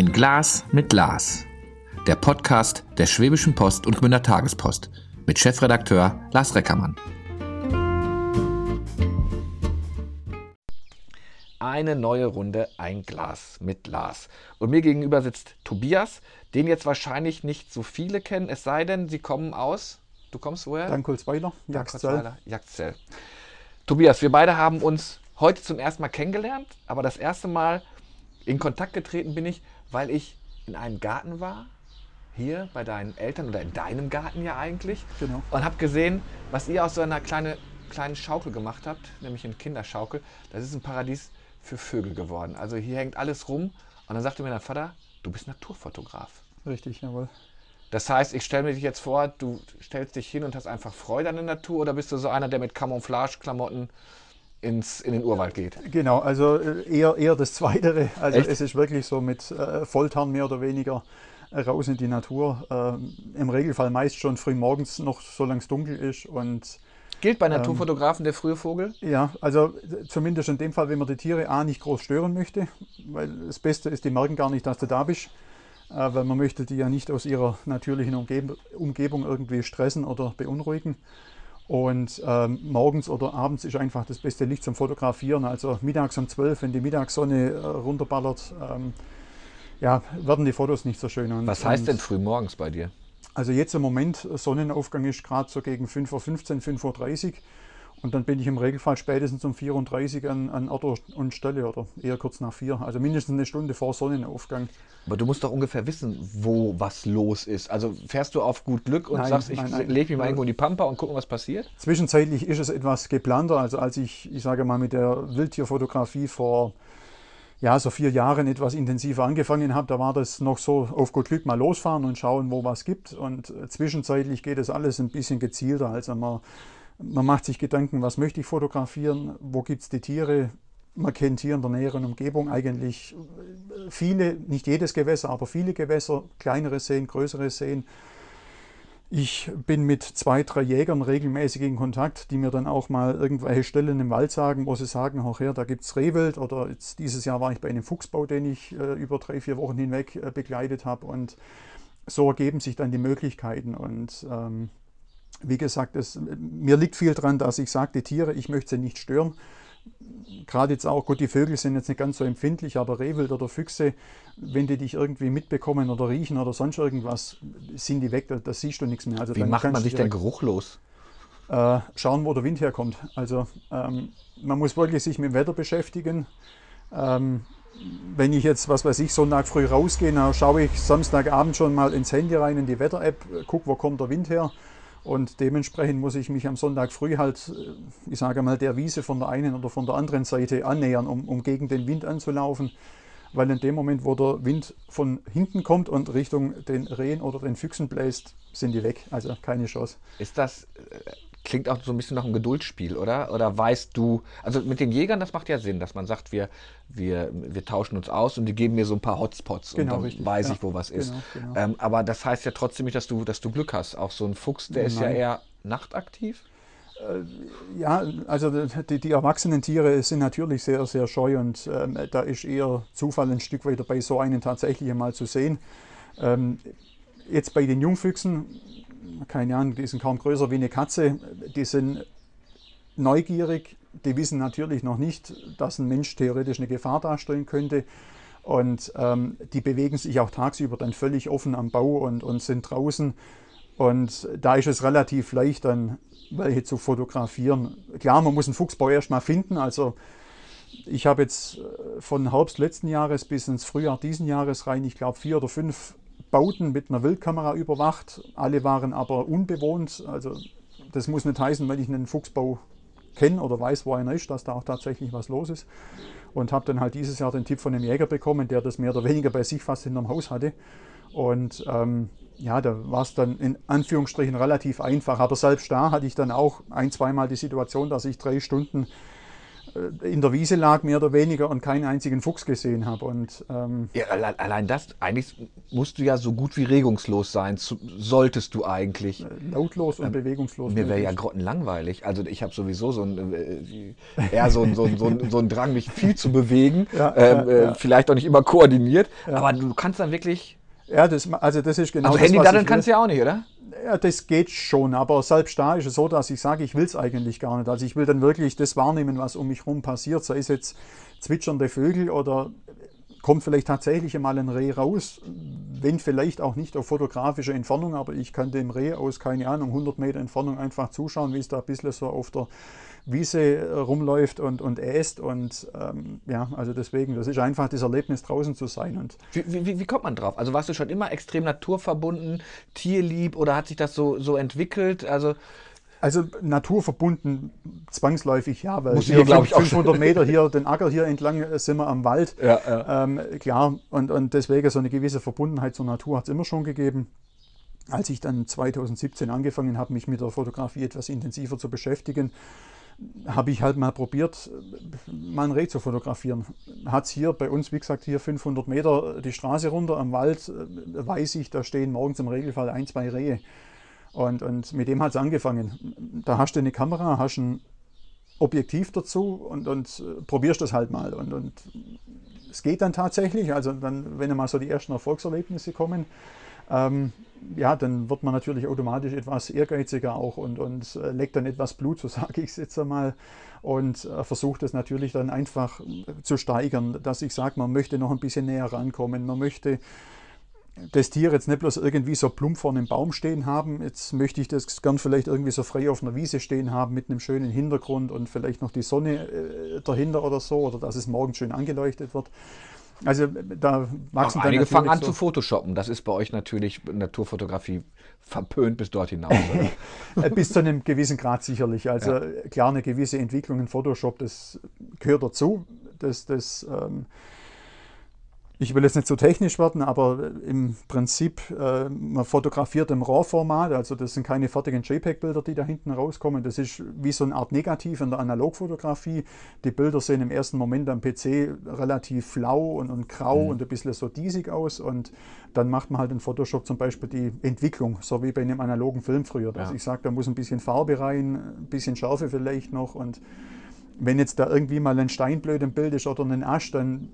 Ein Glas mit Lars. Der Podcast der Schwäbischen Post und Gmünder Tagespost mit Chefredakteur Lars Reckermann. Eine neue Runde Ein Glas mit Lars. Und mir gegenüber sitzt Tobias, den jetzt wahrscheinlich nicht so viele kennen, es sei denn, sie kommen aus. Du kommst woher? Dankolsweiler, Jagdzell. Jagdzell. Tobias, wir beide haben uns heute zum ersten Mal kennengelernt, aber das erste Mal in Kontakt getreten bin ich, weil ich in einem Garten war, hier bei deinen Eltern oder in deinem Garten ja eigentlich, Genau. und habe gesehen, was ihr aus so einer kleine, kleinen Schaukel gemacht habt, nämlich eine Kinderschaukel. Das ist ein Paradies für Vögel geworden. Also hier hängt alles rum und dann sagte mir dein Vater, du bist Naturfotograf. Richtig, jawohl. Das heißt, ich stelle mir dich jetzt vor, du stellst dich hin und hast einfach Freude an der Natur oder bist du so einer, der mit Camouflage-Klamotten ins, in den Urwald geht? Genau, also äh, eher, eher das Zweitere. Also Echt? es ist wirklich so mit äh, Volltarn mehr oder weniger äh, raus in die Natur. Ähm, Im Regelfall meist schon früh morgens noch, solange es dunkel ist. Und Gilt bei Naturfotografen der frühe Vogel? ja, also zumindest in dem Fall, wenn man die Tiere A nicht groß stören möchte, weil das Beste ist, die merken gar nicht, dass du da bist. Äh, weil man möchte die ja nicht aus ihrer natürlichen Umgeb Umgebung irgendwie stressen oder beunruhigen. Und ähm, morgens oder abends ist einfach das beste Licht zum Fotografieren. Also mittags um 12, wenn die Mittagssonne äh, runterballert, ähm, ja, werden die Fotos nicht so schön. Und, Was heißt und, denn früh morgens bei dir? Also jetzt im Moment, äh, Sonnenaufgang ist gerade so gegen 5.15 Uhr, 5.30 Uhr. Und dann bin ich im Regelfall spätestens um 4.30 Uhr an, an Ort und Stelle oder eher kurz nach 4. Also mindestens eine Stunde vor Sonnenaufgang. Aber du musst doch ungefähr wissen, wo was los ist. Also fährst du auf gut Glück und Nein, sagst, ich lege mich mal irgendwo in die Pampa und gucken, was passiert? Zwischenzeitlich ist es etwas geplanter. Also als ich, ich sage mal, mit der Wildtierfotografie vor ja, so vier Jahren etwas intensiver angefangen habe, da war das noch so auf gut Glück mal losfahren und schauen, wo was gibt. Und zwischenzeitlich geht das alles ein bisschen gezielter. Also man, man macht sich Gedanken, was möchte ich fotografieren, wo gibt es die Tiere. Man kennt hier in der näheren Umgebung eigentlich äh, viele, nicht jedes Gewässer, aber viele Gewässer, kleinere Seen, größere Seen. Ich bin mit zwei, drei Jägern regelmäßig in Kontakt, die mir dann auch mal irgendwelche Stellen im Wald sagen, wo sie sagen, auch her, da gibt es Rehwild. Oder jetzt dieses Jahr war ich bei einem Fuchsbau, den ich äh, über drei, vier Wochen hinweg äh, begleitet habe. Und so ergeben sich dann die Möglichkeiten. Und ähm, wie gesagt, es, mir liegt viel dran, dass ich sage, die Tiere, ich möchte sie nicht stören. Gerade jetzt auch, gut, die Vögel sind jetzt nicht ganz so empfindlich, aber Rehwild oder Füchse, wenn die dich irgendwie mitbekommen oder riechen oder sonst irgendwas, sind die weg, da, siehst du nichts mehr. Also Wie dann macht man sich denn geruchlos? äh, schauen, wo der Wind herkommt. Also ähm, man muss wirklich sich mit dem Wetter beschäftigen. Ähm, wenn ich jetzt, was weiß ich, Sonntag früh rausgehe, dann schaue ich Samstagabend schon mal ins Handy rein, in die Wetter-App, gucke, wo kommt der Wind her. Und dementsprechend muss ich mich am Sonntag früh halt, äh, ich sage mal, der Wiese von der einen oder von der anderen Seite annähern, um, um gegen den Wind anzulaufen. Weil in dem Moment, wo der Wind von hinten kommt und Richtung den Rehen oder den Füchsen bläst, sind die weg. Also keine Chance. Ist das, äh, klingt auch so ein bisschen nach einem Geduldsspiel, oder? Oder weißt du, also mit den Jägern, das macht ja Sinn, dass man sagt, wir, wir, wir tauschen uns aus und die geben mir so ein paar Hotspots Genau, und dann richtig, weiß ja. ich, wo was ist. Genau, genau. Ähm, aber das heißt ja trotzdem nicht, dass du, dass du Glück hast. Auch so ein Fuchs, der ist ja Nein. eher nachtaktiv. Ja, also die, die erwachsenen Tiere sind natürlich sehr, sehr scheu und ähm, da ist eher Zufall ein Stück weit dabei, so einen tatsächlich einmal zu sehen. Ähm, jetzt bei den Jungfüchsen, keine Ahnung, die sind kaum größer wie eine Katze, die sind neugierig, die wissen natürlich noch nicht, dass ein Mensch theoretisch eine Gefahr darstellen könnte. Und ähm, die bewegen sich auch tagsüber dann völlig offen am Bau und, und sind draußen. Und da ist es relativ leicht, dann welche zu fotografieren. Klar, man muss einen Fuchsbau erstmal finden. Also ich habe jetzt äh, von Herbst letzten Jahres bis ins Frühjahr diesen Jahres rein, ich glaube, vier oder fünf Bauten mit einer Wildkamera überwacht. Alle waren aber unbewohnt. Also das muss nicht heißen, wenn ich einen Fuchsbau kenne oder weiß, wo einer ist, dass da auch tatsächlich was los ist. Und habe dann halt dieses Jahr den Tipp von einem Jäger bekommen, der das mehr oder weniger bei sich fast hinterm Haus hatte. Und ähm, ja, da war es dann in Anführungsstrichen relativ einfach. Aber selbst da hatte ich dann auch ein, zweimal die Situation, dass ich drei Stunden in der Wiese lag, mehr oder weniger, und keinen einzigen Fuchs gesehen habe. Und ähm, Ja, alle- allein das, eigentlich musst du ja so gut wie regungslos sein, zu, solltest du eigentlich. lautlos und bewegungslos. Ähm, Mir wäre ja grottenlangweilig. Also ich habe sowieso so ein, äh, eher so ein, so, ein, so, ein, so ein Drang, mich viel zu bewegen. Ja, ähm, äh, ja. Vielleicht auch nicht immer koordiniert. Aber du kannst dann wirklich. Ja, das, also das ist genau Also das, Handy daddeln kannst du ja auch nicht, oder? Ja, das geht schon, aber selbst da ist es so, dass ich sage, ich will es eigentlich gar nicht. Also ich will dann wirklich das wahrnehmen, was um mich herum passiert, sei es jetzt zwitschernde Vögel oder kommt vielleicht tatsächlich einmal ein Reh raus, wenn vielleicht auch nicht auf fotografischer Entfernung, aber ich kann dem Reh aus, keine Ahnung, 100 Meter Entfernung einfach zuschauen, wie es da ein bisschen so auf der Wiese äh, rumläuft und, und äst und ähm, ja, also deswegen, das ist einfach das Erlebnis draußen zu sein und Wie, wie, wie kommt man drauf? Also warst du schon immer extrem naturverbunden, tierlieb oder hat sich das so, so entwickelt? Also Also naturverbunden zwangsläufig, ja, weil Muss hier hier, glaub ich, auch 500 Meter hier, den Acker hier entlang äh, sind wir am Wald. Ja, ja. Ähm, klar, und, und deswegen so eine gewisse Verbundenheit zur Natur hat es immer schon gegeben. Als ich dann 2017 angefangen habe, mich mit der Fotografie etwas intensiver zu beschäftigen, habe ich halt mal probiert, mal ein Reh zu fotografieren. Hat es hier bei uns, wie gesagt, hier 500 Meter die Straße runter am Wald, äh, weiß ich, da stehen morgens im Regelfall ein, zwei Rehe. Und, und mit dem hat es angefangen. Da hast du eine Kamera, hast ein Objektiv dazu und, und äh, probierst das halt mal. Und, und es geht dann tatsächlich, also dann, wenn mal so die ersten Erfolgserlebnisse kommen, ähm, ja, dann wird man natürlich automatisch etwas ehrgeiziger auch und, und äh, leckt dann etwas Blut, so sage ich es jetzt einmal, und äh, versucht es natürlich dann einfach äh, zu steigern, dass ich sage, man möchte noch ein bisschen näher rankommen, man möchte das Tier jetzt nicht bloß irgendwie so plump vor einem Baum stehen haben, jetzt möchte ich das gern vielleicht irgendwie so frei auf einer Wiese stehen haben mit einem schönen Hintergrund und vielleicht noch die Sonne dahinter oder so, oder dass es morgens schön angeleuchtet wird. Also da wachsen auch dann einige fangen an so- zu photoshoppen. Das ist bei euch natürlich Naturfotografie verpönt bis dort hinaus. Bis zu einem gewissen Grad sicherlich. Also äh, klar, eine gewisse Entwicklung in Photoshop, das gehört dazu. Das, das, ähm, ich will jetzt nicht so technisch werden, aber äh, im Prinzip, äh, man fotografiert im RAW-Format, also das sind keine fertigen JPEG-Bilder, die da hinten rauskommen. Das ist wie so eine Art Negativ in der Analogfotografie. Die Bilder sehen im ersten Moment am PC relativ flau und, und grau und ein bisschen so diesig aus. Und dann macht man halt in Photoshop zum Beispiel die Entwicklung, so wie bei einem analogen Film früher. Dass Ja. ich sage, da muss ein bisschen Farbe rein, ein bisschen Schärfe vielleicht noch. Und wenn jetzt da irgendwie mal ein Stein blöd im Bild ist oder ein Ast, dann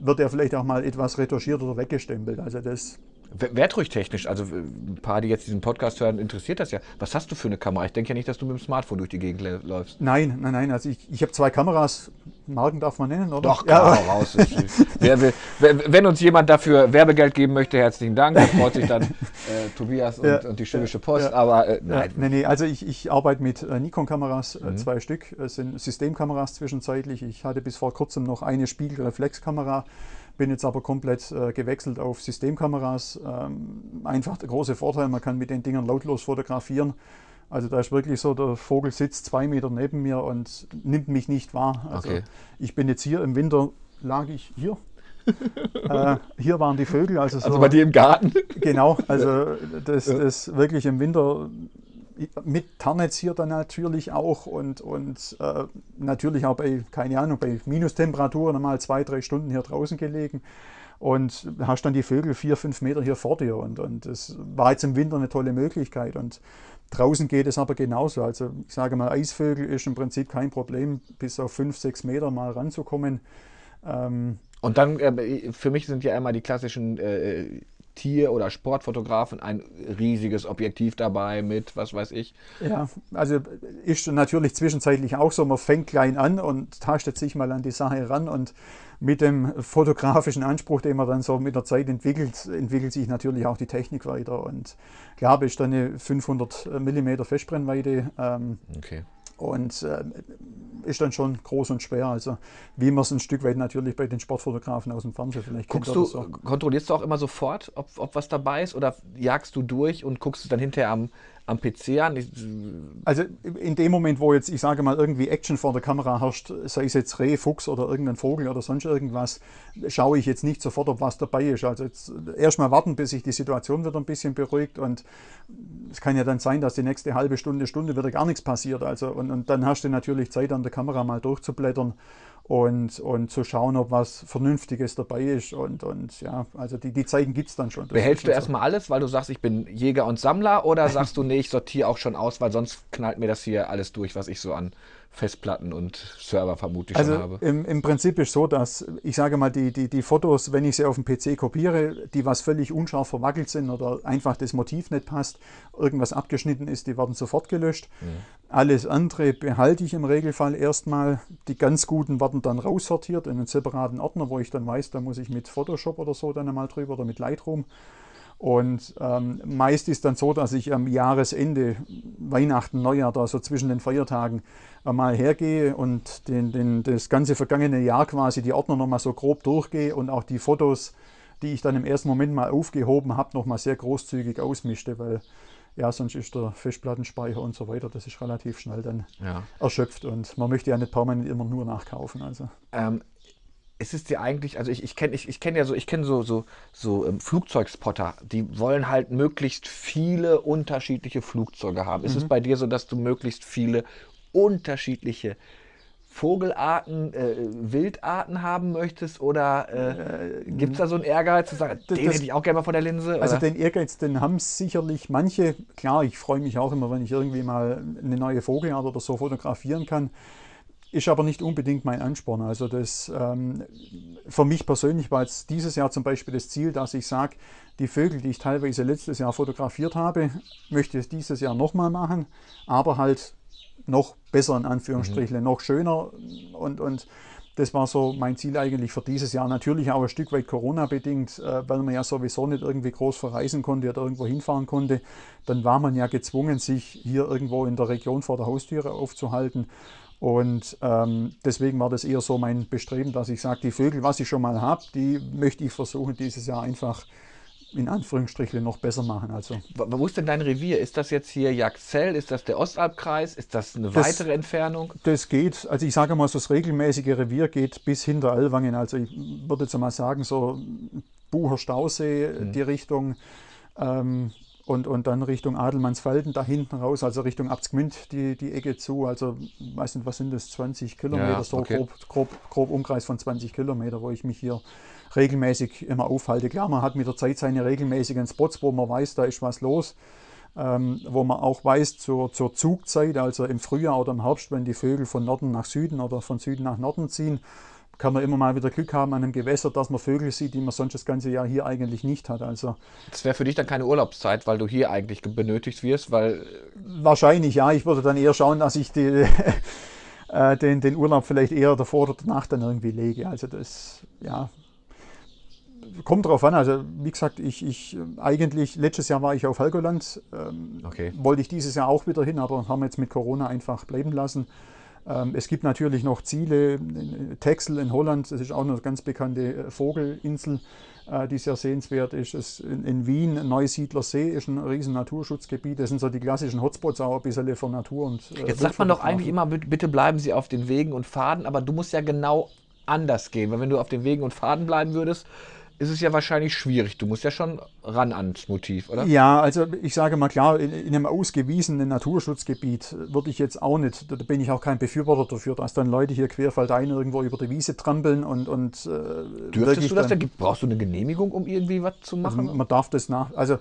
wird er vielleicht auch mal etwas retuschiert oder weggestempelt. Also das, W- Werd ruhig technisch. Also äh, ein paar, die jetzt diesen Podcast hören, interessiert das ja. Was hast du für eine Kamera? Ich denke ja nicht, dass du mit dem Smartphone durch die Gegend lä- läufst. nein, nein, nein. Also ich, ich habe zwei Kameras. Marken darf man nennen, oder? Doch, klar, hau raus. wer, wer, wenn uns jemand dafür Werbegeld geben möchte, herzlichen Dank. Da freut sich dann äh, Tobias und, Ja, und die Schwäbische ja, Post. ja. Aber äh, Ja, nein, nee, also ich, ich arbeite mit äh, Nikon-Kameras, Mhm. äh, zwei Stück. Es sind Systemkameras zwischenzeitlich. Ich hatte bis vor kurzem noch eine Spiegelreflexkamera, bin jetzt aber komplett äh, gewechselt auf Systemkameras. Ähm, einfach der große Vorteil, man kann mit den Dingern lautlos fotografieren. Also da ist wirklich so, der Vogel sitzt zwei Meter neben mir und nimmt mich nicht wahr. Also Okay. ich bin jetzt hier, im Winter lag ich hier. äh, hier waren die Vögel, also so also bei dir im Garten. Genau, also das, das wirklich im Winter mit Tarnnetz hier dann natürlich auch und, und äh, natürlich auch bei, keine Ahnung, bei Minustemperaturen mal zwei, drei Stunden hier draußen gelegen und hast dann die Vögel vier, fünf Meter hier vor dir und, und das war jetzt im Winter eine tolle Möglichkeit und draußen geht es aber genauso. Also ich sage mal, Eisvögel ist im Prinzip kein Problem, bis auf fünf, sechs Meter mal ranzukommen. Ähm, Und dann, äh, für mich sind ja immer die klassischen äh, Tier- oder Sportfotografen ein riesiges Objektiv dabei mit, was weiß ich. Ja, also ist natürlich zwischenzeitlich auch so, man fängt klein an und tastet sich mal an die Sache ran und mit dem fotografischen Anspruch, den man dann so mit der Zeit entwickelt, entwickelt sich natürlich auch die Technik weiter und klar ist dann eine 500 mm Festbrennweite ähm, Okay. Und äh, ist dann schon groß und schwer, also wie man es ein Stück weit natürlich bei den Sportfotografen aus dem Fernsehen vielleicht Guckst du, so. kontrollierst du auch immer sofort, ob, ob was dabei ist oder jagst du durch und guckst es dann hinterher am, am PC an? Also in dem Moment, wo jetzt, ich sage mal, irgendwie Action vor der Kamera herrscht, sei es jetzt Reh, Fuchs oder irgendein Vogel oder sonst irgendwas, schaue ich jetzt nicht sofort, ob was dabei ist. Also jetzt erstmal warten, bis sich die Situation wieder ein bisschen beruhigt und es kann ja dann sein, dass die nächste halbe Stunde, Stunde wieder gar nichts passiert. Also und, und dann hast du natürlich Zeit, an der Kamera mal durchzublättern und, und zu schauen, ob was Vernünftiges dabei ist. Und, und ja, also die, die Zeiten gibt es dann schon. Das behältst du schon so. erstmal alles, weil du sagst, ich bin Jäger und Sammler oder sagst du, nee, ich sortiere auch schon aus, weil sonst knallt mir das hier alles durch, was ich so an Festplatten und Server vermutlich schon Also habe? im, im Prinzip ist so, dass ich sage mal, die, die, die Fotos, wenn ich sie auf dem PC kopiere, die was völlig unscharf verwackelt sind oder einfach das Motiv nicht passt, irgendwas abgeschnitten ist, die werden sofort gelöscht. Alles andere behalte ich im Regelfall erstmal. Die ganz guten werden dann raussortiert in einen separaten Ordner, wo ich dann weiß, da muss ich mit Photoshop oder so dann einmal drüber oder mit Lightroom. Und ähm, meist ist dann so, dass ich am Jahresende, Weihnachten, Neujahr, da so zwischen den Feiertagen mal hergehe und den, den, das ganze vergangene Jahr quasi die Ordner nochmal so grob durchgehe und auch die Fotos, die ich dann im ersten Moment mal aufgehoben habe, nochmal sehr großzügig ausmischte, weil ja, sonst ist der Festplattenspeicher und so weiter, das ist relativ schnell dann Ja. erschöpft und man möchte ja nicht permanent immer nur nachkaufen. Also. Ähm, es ist dir eigentlich, also ich, ich kenne ich, ich kenn ja so, ich kenne so, so, so ähm, Flugzeugspotter, die wollen halt möglichst viele unterschiedliche Flugzeuge haben. Ist es bei dir so, dass du möglichst viele unterschiedliche Vogelarten, äh, Wildarten haben möchtest? Oder äh, gibt es da so einen Ehrgeiz zu sagen, den das- hätte ich auch gerne mal von der Linse? Also oder? den Ehrgeiz, den haben sicherlich manche. Klar, ich freue mich auch immer, wenn ich irgendwie mal eine neue Vogelart oder so fotografieren kann. Ist aber nicht unbedingt mein Ansporn. Also das ähm, für mich persönlich war jetzt dieses Jahr zum Beispiel das Ziel, dass ich sage, die Vögel, die ich teilweise letztes Jahr fotografiert habe, möchte ich dieses Jahr nochmal machen, aber halt noch besser in Anführungsstrichen, noch schöner und, und das war so mein Ziel eigentlich für dieses Jahr. Natürlich auch ein Stück weit Corona-bedingt, äh, weil man ja sowieso nicht irgendwie groß verreisen konnte oder irgendwo hinfahren konnte. Dann war man ja gezwungen, sich hier irgendwo in der Region vor der Haustüre aufzuhalten. Und ähm, deswegen war das eher so mein Bestreben, dass ich sage, die Vögel, was ich schon mal habe, die möchte ich versuchen, dieses Jahr einfach in Anführungsstrichen noch besser machen. Also Wo ist denn dein Revier? Ist das jetzt hier Jagdzell? Ist das der Ostalbkreis? Ist das eine Das- weitere Entfernung? Das geht, also ich sage mal, so das regelmäßige Revier geht bis hinter Ellwangen. Also ich würde jetzt mal sagen, so Bucher Stausee, die Richtung ähm, und, und dann Richtung Adelmannsfelden da hinten raus, also Richtung Abtsgmünd die, die Ecke zu. Also weiß nicht, was sind das, 20 Kilometer, Ja, so okay. grob, grob, grob Umkreis von 20 Kilometer, wo ich mich hier regelmäßig immer aufhalte. Klar, man hat mit der Zeit seine regelmäßigen Spots, wo man weiß, da ist was los ähm, wo man auch weiß, zur, zur Zugzeit, also im Frühjahr oder im Herbst, wenn die Vögel von Norden nach Süden oder von Süden nach Norden ziehen, kann man immer mal wieder Glück haben an einem Gewässer, dass man Vögel sieht, die man sonst das ganze Jahr hier eigentlich nicht hat. Also Das wäre für dich dann keine Urlaubszeit, weil du hier eigentlich ge- benötigt wirst, weil wahrscheinlich ja, ich würde dann eher schauen, dass ich die, äh, den, den Urlaub vielleicht eher davor oder danach dann irgendwie lege. Also das, ja, kommt drauf an. Also wie gesagt, ich, ich eigentlich, letztes Jahr war ich auf Helgoland, ähm, Okay. wollte ich dieses Jahr auch wieder hin, aber haben jetzt mit Corona einfach bleiben lassen. Ähm, es gibt natürlich noch Ziele, Texel in Holland, das ist auch eine ganz bekannte äh, Vogelinsel, äh, die sehr sehenswert ist. Es, in, in Wien, Neusiedler See ist ein riesen Naturschutzgebiet. Das sind so die klassischen Hotspots auch ein bisschen für Natur und äh, Jetzt sagt man doch eigentlich immer, bitte bleiben Sie auf den Wegen und Pfaden, aber du musst ja genau anders gehen, weil wenn du auf den Wegen und Pfaden bleiben würdest, ist es ja wahrscheinlich schwierig. Du musst ja schon ran ans Motiv, oder? Ja, also ich sage mal klar, in, in einem ausgewiesenen Naturschutzgebiet würde ich jetzt auch nicht, da bin ich auch kein Befürworter dafür, dass dann Leute hier querfeldein irgendwo über die Wiese trampeln und, und äh, Dürftest du das dann- denn? Gibt- Brauchst du eine Genehmigung, um irgendwie was zu machen? Man darf das nach, also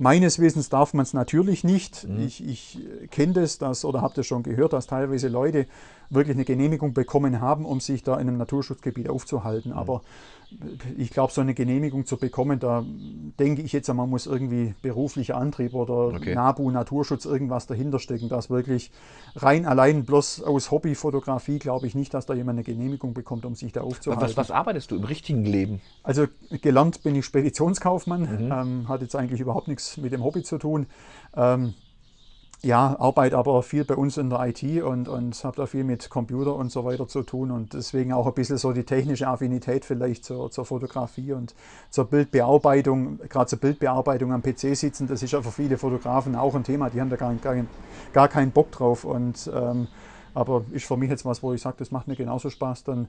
meines Wissens darf man es natürlich nicht. Mhm. Ich, ich kenne das, dass, oder habe das schon gehört, dass teilweise Leute wirklich eine Genehmigung bekommen haben, um sich da in einem Naturschutzgebiet aufzuhalten. Mhm. Aber ich glaube, so eine Genehmigung zu bekommen, da denke ich jetzt, man muss irgendwie beruflicher Antrieb oder Okay. NABU, Naturschutz, irgendwas dahinter stecken, dass wirklich rein allein bloß aus Hobbyfotografie glaube ich nicht, dass da jemand eine Genehmigung bekommt, um sich da aufzuhalten. was, was arbeitest du im richtigen Leben? Also gelernt bin ich Speditionskaufmann, Mhm. ähm, hat jetzt eigentlich überhaupt nichts mit dem Hobby zu tun. Ähm, ja, arbeite aber viel bei uns in der IT und, und habe da viel mit Computer und so weiter zu tun und deswegen auch ein bisschen so die technische Affinität vielleicht zur, zur Fotografie und zur Bildbearbeitung, gerade zur Bildbearbeitung am PC sitzen, das ist ja für viele Fotografen auch ein Thema, die haben da gar, gar, gar keinen Bock drauf und ähm, aber ist für mich jetzt was, wo ich sage, das macht mir genauso Spaß, dann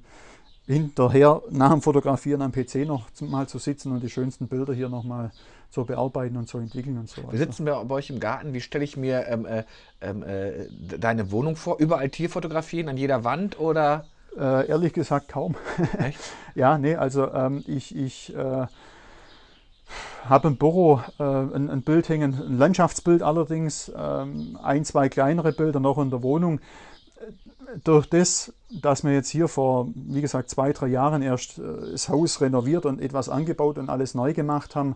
hinterher nach dem Fotografieren am PC noch mal zu sitzen und die schönsten Bilder hier nochmal zu bearbeiten und zu entwickeln und so weiter. Wir sitzen bei, bei euch im Garten. Wie stelle ich mir ähm, äh, ähm, äh, deine Wohnung vor? Überall Tierfotografien an jeder Wand oder? Äh, ehrlich gesagt kaum. Echt? ja, nee, also ähm, ich, ich äh, habe im Büro äh, ein, ein, Bild hängen, ein Landschaftsbild allerdings, ähm, ein, zwei kleinere Bilder noch in der Wohnung durch das, dass wir jetzt hier vor, wie gesagt, zwei, drei Jahren erst äh, das Haus renoviert und etwas angebaut und alles neu gemacht haben,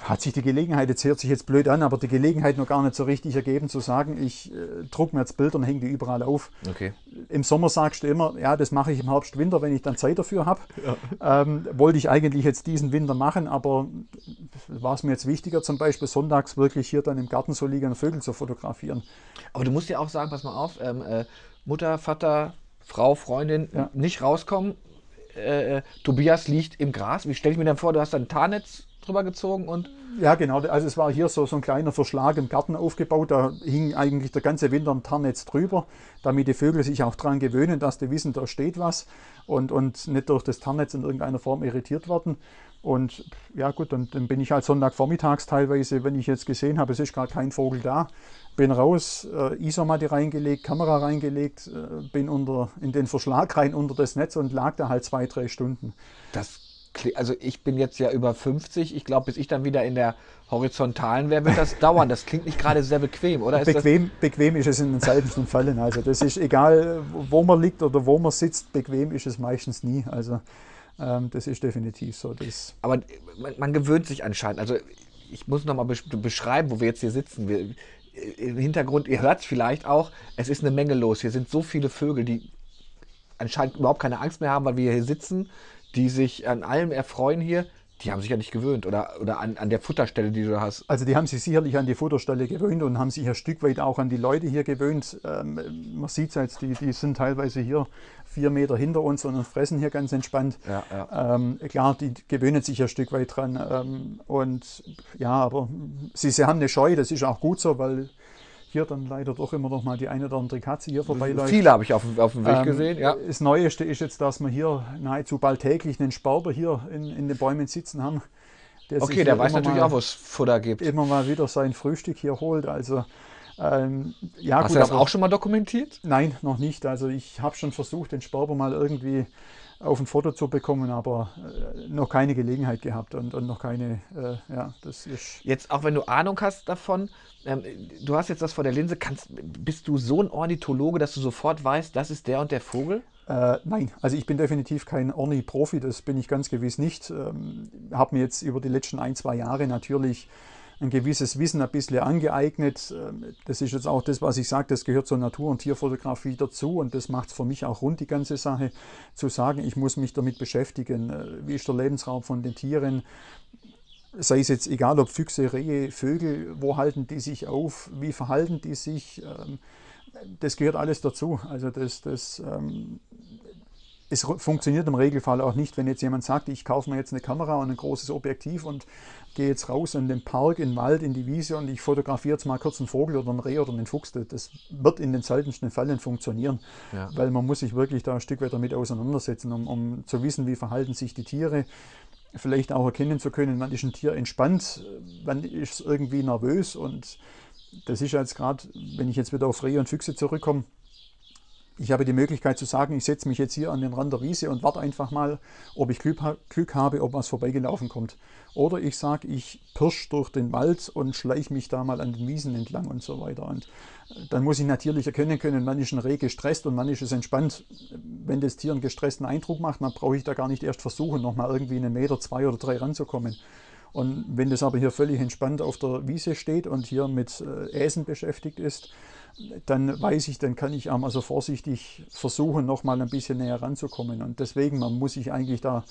hat sich die Gelegenheit, jetzt hört sich jetzt blöd an, aber die Gelegenheit noch gar nicht so richtig ergeben, zu sagen, ich äh, drucke mir jetzt Bilder und hänge die überall auf. Okay. Im Sommer sagst du immer, ja, das mache ich im Herbst, Winter, wenn ich dann Zeit dafür habe. Ja. Ähm, wollte ich eigentlich jetzt diesen Winter machen, aber war es mir jetzt wichtiger, zum Beispiel sonntags wirklich hier dann im Garten so liegende Vögel zu fotografieren. Aber du musst ja auch sagen, pass mal auf, ähm, äh, Mutter, Vater, Frau, Freundin, ja. nicht rauskommen. Äh, äh Tobias liegt im Gras. Wie stelle ich mir dann vor, du hast dann ein Tarnnetz drüber gezogen und. Ja, genau. Also es war hier so, so ein kleiner Verschlag im Garten aufgebaut. Da hing eigentlich der ganze Winter ein Tarnnetz drüber, damit die Vögel sich auch daran gewöhnen, dass die wissen, da steht was und, und nicht durch das Tarnnetz in irgendeiner Form irritiert werden. Und ja gut, und dann bin ich halt Sonntagvormittags teilweise, wenn ich jetzt gesehen habe, es ist gerade kein Vogel da, bin raus, äh, Isomatte reingelegt, Kamera reingelegt, äh, bin unter, in den Verschlag rein unter das Netz und lag da halt zwei, drei Stunden. Das also ich bin jetzt ja über 50. Ich glaube, bis ich dann wieder in der horizontalen wäre, wird das dauern. Das klingt nicht gerade sehr bequem, oder? Ist bequem, bequem ist es in den seltensten Fällen. Also das ist egal, wo man liegt oder wo man sitzt, bequem ist es meistens nie. Also ähm, das ist definitiv so. Das Aber man, man, gewöhnt sich anscheinend. Also ich muss nochmal beschreiben, wo wir jetzt hier sitzen. Wir, Im Hintergrund, ihr hört es vielleicht auch, es ist eine Menge los. Hier sind so viele Vögel, die anscheinend überhaupt keine Angst mehr haben, weil wir hier sitzen die sich an allem erfreuen hier, die haben sich ja nicht gewöhnt oder, oder an, an der Futterstelle, die du hast. Also die haben sich sicherlich an die Futterstelle gewöhnt und haben sich ein Stück weit auch an die Leute hier gewöhnt. Ähm, man sieht es jetzt, die, die sind teilweise hier vier Meter hinter uns und fressen hier ganz entspannt. Ja, ja. Ähm, klar, die gewöhnen sich ein Stück weit dran. Ähm, und ja, aber sie, sie haben eine Scheu, das ist auch gut so, weil hier dann leider doch immer noch mal die eine oder andere Katze hier vorbeiläuft. Viele habe ich auf, auf dem Weg ähm, gesehen, ja. Das Neueste ist jetzt, dass wir hier nahezu bald täglich einen Sparber hier in, in den Bäumen sitzen haben. Der okay, der weiß natürlich mal, auch, wo es Futter gibt. Immer mal wieder sein Frühstück hier holt. Also, ähm, ja, Hast gut, du das aber, auch schon mal dokumentiert? Nein, noch nicht. Also ich habe schon versucht, den Sparber mal irgendwie auf ein Foto zu bekommen, aber äh, noch keine Gelegenheit gehabt und, und noch keine, äh, ja, das ist. Jetzt, auch wenn du Ahnung hast davon, ähm, du hast jetzt das vor der Linse, kannst, bist du so ein Ornithologe, dass du sofort weißt, das ist der und der Vogel? Äh, nein, also ich bin definitiv kein Orni-Profi, das bin ich ganz gewiss nicht. Ähm, habe mir jetzt über die letzten ein, zwei Jahre natürlich ein gewisses Wissen ein bisschen angeeignet. Ähm, das ist jetzt auch das, was ich sage, das gehört zur Natur- und Tierfotografie dazu und das macht es für mich auch rund, die ganze Sache, zu sagen, ich muss mich damit beschäftigen. Äh, wie ist der Lebensraum von den Tieren? Sei es jetzt egal, ob Füchse, Rehe, Vögel, wo halten die sich auf, wie verhalten die sich? Ähm, das gehört alles dazu. Also das, das ähm, es funktioniert im Regelfall auch nicht, wenn jetzt jemand sagt, ich kaufe mir jetzt eine Kamera und ein großes Objektiv und gehe jetzt raus in den Park, in den Wald, in die Wiese und ich fotografiere jetzt mal kurz einen Vogel oder einen Reh oder einen Fuchs. Das wird in den seltensten Fällen funktionieren, ja. weil man muss sich wirklich da ein Stück weit damit auseinandersetzen, um, um zu wissen, wie verhalten sich die Tiere, vielleicht auch erkennen zu können, wann ist ein Tier entspannt, wann ist es irgendwie nervös und das ist jetzt gerade, wenn ich jetzt wieder auf Rehe und Füchse zurückkomme, ich habe die Möglichkeit zu sagen, ich setze mich jetzt hier an den Rand der Wiese und warte einfach mal, ob ich Glück, habe, ob was vorbeigelaufen kommt. Oder ich sage, ich pirsch durch den Wald und schleiche mich da mal an den Wiesen entlang und so weiter. Und äh, dann muss ich natürlich erkennen können, wann ist ein Reh gestresst und wann ist es entspannt. Wenn das Tier einen gestressten Eindruck macht, dann brauche ich da gar nicht erst versuchen, nochmal irgendwie einen Meter, zwei oder drei ranzukommen. Und wenn das aber hier völlig entspannt auf der Wiese steht und hier mit äh, Äsen beschäftigt ist, dann weiß ich, dann kann ich auch mal so vorsichtig versuchen, noch mal ein bisschen näher ranzukommen. Und deswegen, man muss sich eigentlich da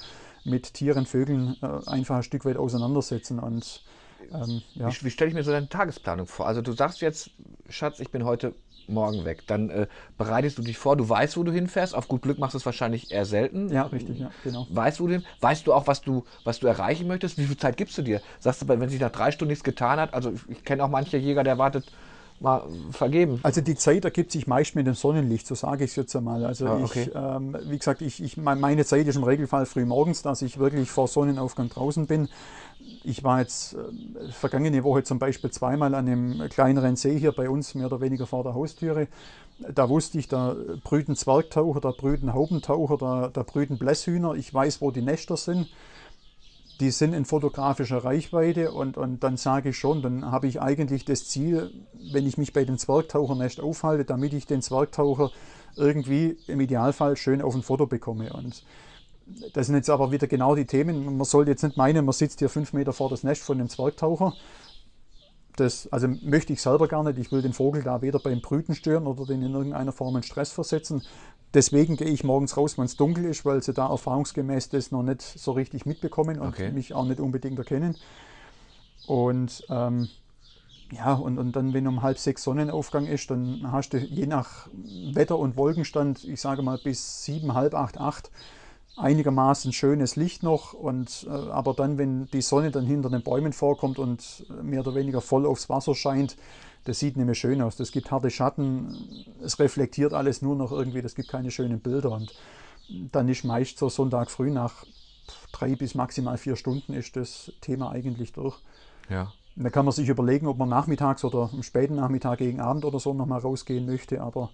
mit Tieren, Vögeln äh, einfach ein Stück weit auseinandersetzen. Und ähm, ja. Wie, wie stelle ich mir so deine Tagesplanung vor? Also du sagst jetzt, Schatz, ich bin heute morgen weg. Dann äh, bereitest du dich vor, du weißt, wo du hinfährst. Auf gut Glück machst du es wahrscheinlich eher selten. Ja, richtig, ja, genau. Weißt du denn, weißt du auch, was du, was du erreichen möchtest? Wie viel Zeit gibst du dir? Sagst du, wenn sich nach drei Stunden nichts getan hat, also ich, ich kenne auch manche Jäger, der wartet mal vergeben. Also die Zeit ergibt sich meist mit dem Sonnenlicht, so sage ich es jetzt einmal. Also ah, okay. ich, ähm, wie gesagt, ich, ich, meine Zeit ist im Regelfall früh morgens, dass ich wirklich vor Sonnenaufgang draußen bin. Ich war jetzt äh, vergangene Woche zum Beispiel zweimal an einem kleineren See hier bei uns, mehr oder weniger vor der Haustüre. Da wusste ich, da brüten Zwergtaucher, da brüten Haubentaucher, da, da brüten Blässhühner. Ich weiß, wo die Nester sind die sind in fotografischer Reichweite und, und dann sage ich schon, dann habe ich eigentlich das Ziel, wenn ich mich bei den Zwergtauchernest aufhalte, damit ich den Zwergtaucher irgendwie im Idealfall schön auf ein Foto bekomme. Und das sind jetzt aber wieder genau die Themen. Man soll jetzt nicht meinen, man sitzt hier fünf Meter vor das Nest von dem Zwergtaucher. Das, also möchte ich selber gar nicht. Ich will den Vogel da weder beim Brüten stören oder den in irgendeiner Form in Stress versetzen. Deswegen gehe ich morgens raus, wenn es dunkel ist, weil sie da erfahrungsgemäß das noch nicht so richtig mitbekommen und okay. mich auch nicht unbedingt erkennen. Und ähm, ja, und, und dann, wenn um halb sechs Sonnenaufgang ist, dann hast du je nach Wetter und Wolkenstand, ich sage mal bis sieben, halb acht, acht, einigermaßen schönes Licht noch. Und, äh, aber dann, wenn die Sonne dann hinter den Bäumen vorkommt und mehr oder weniger voll aufs Wasser scheint, das sieht nicht mehr schön aus. Das gibt harte Schatten, es reflektiert alles nur noch irgendwie, das gibt keine schönen Bilder. Und dann ist meist so Sonntag früh nach drei bis maximal vier Stunden ist das Thema eigentlich durch. Ja. Da kann man sich überlegen, ob man nachmittags oder am späten Nachmittag gegen Abend oder so nochmal rausgehen möchte. Aber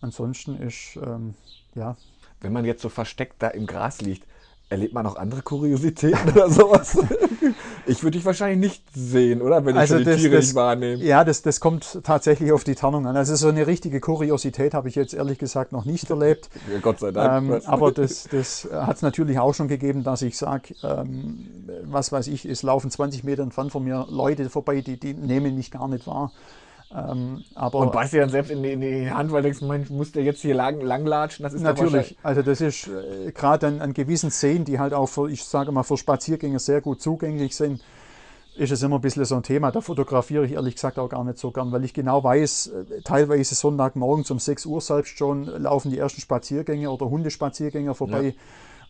ansonsten ist, ähm, ja. Wenn man jetzt so versteckt da im Gras liegt, Erlebt man auch andere Kuriositäten oder sowas? ich würde dich wahrscheinlich nicht sehen, oder? Wenn ich also die das, Tiere das, nicht wahrnehme. Ja, das, das kommt tatsächlich auf die Tarnung an. Also so eine richtige Kuriosität habe ich jetzt ehrlich gesagt noch nicht erlebt. Ja, Gott sei Dank. Ähm, aber das, das hat es natürlich auch schon gegeben, dass ich sage, ähm, was weiß ich, es laufen 20 Meter entfernt von mir Leute vorbei, die, die nehmen mich gar nicht wahr. Ähm, und beißt dir dann selbst in die, in die, Hand, weil du denkst, man muss der jetzt hier lang, langlatschen? Das ist Natürlich, also das ist äh, gerade an, an, gewissen Seen, die halt auch für, ich sage mal, für Spaziergänger sehr gut zugänglich sind, ist es immer ein bisschen so ein Thema. Da fotografiere ich ehrlich gesagt auch gar nicht so gern, weil ich genau weiß, äh, teilweise Sonntagmorgens um 6 Uhr selbst schon laufen die ersten Spaziergänger oder Hundespaziergänger vorbei. Ja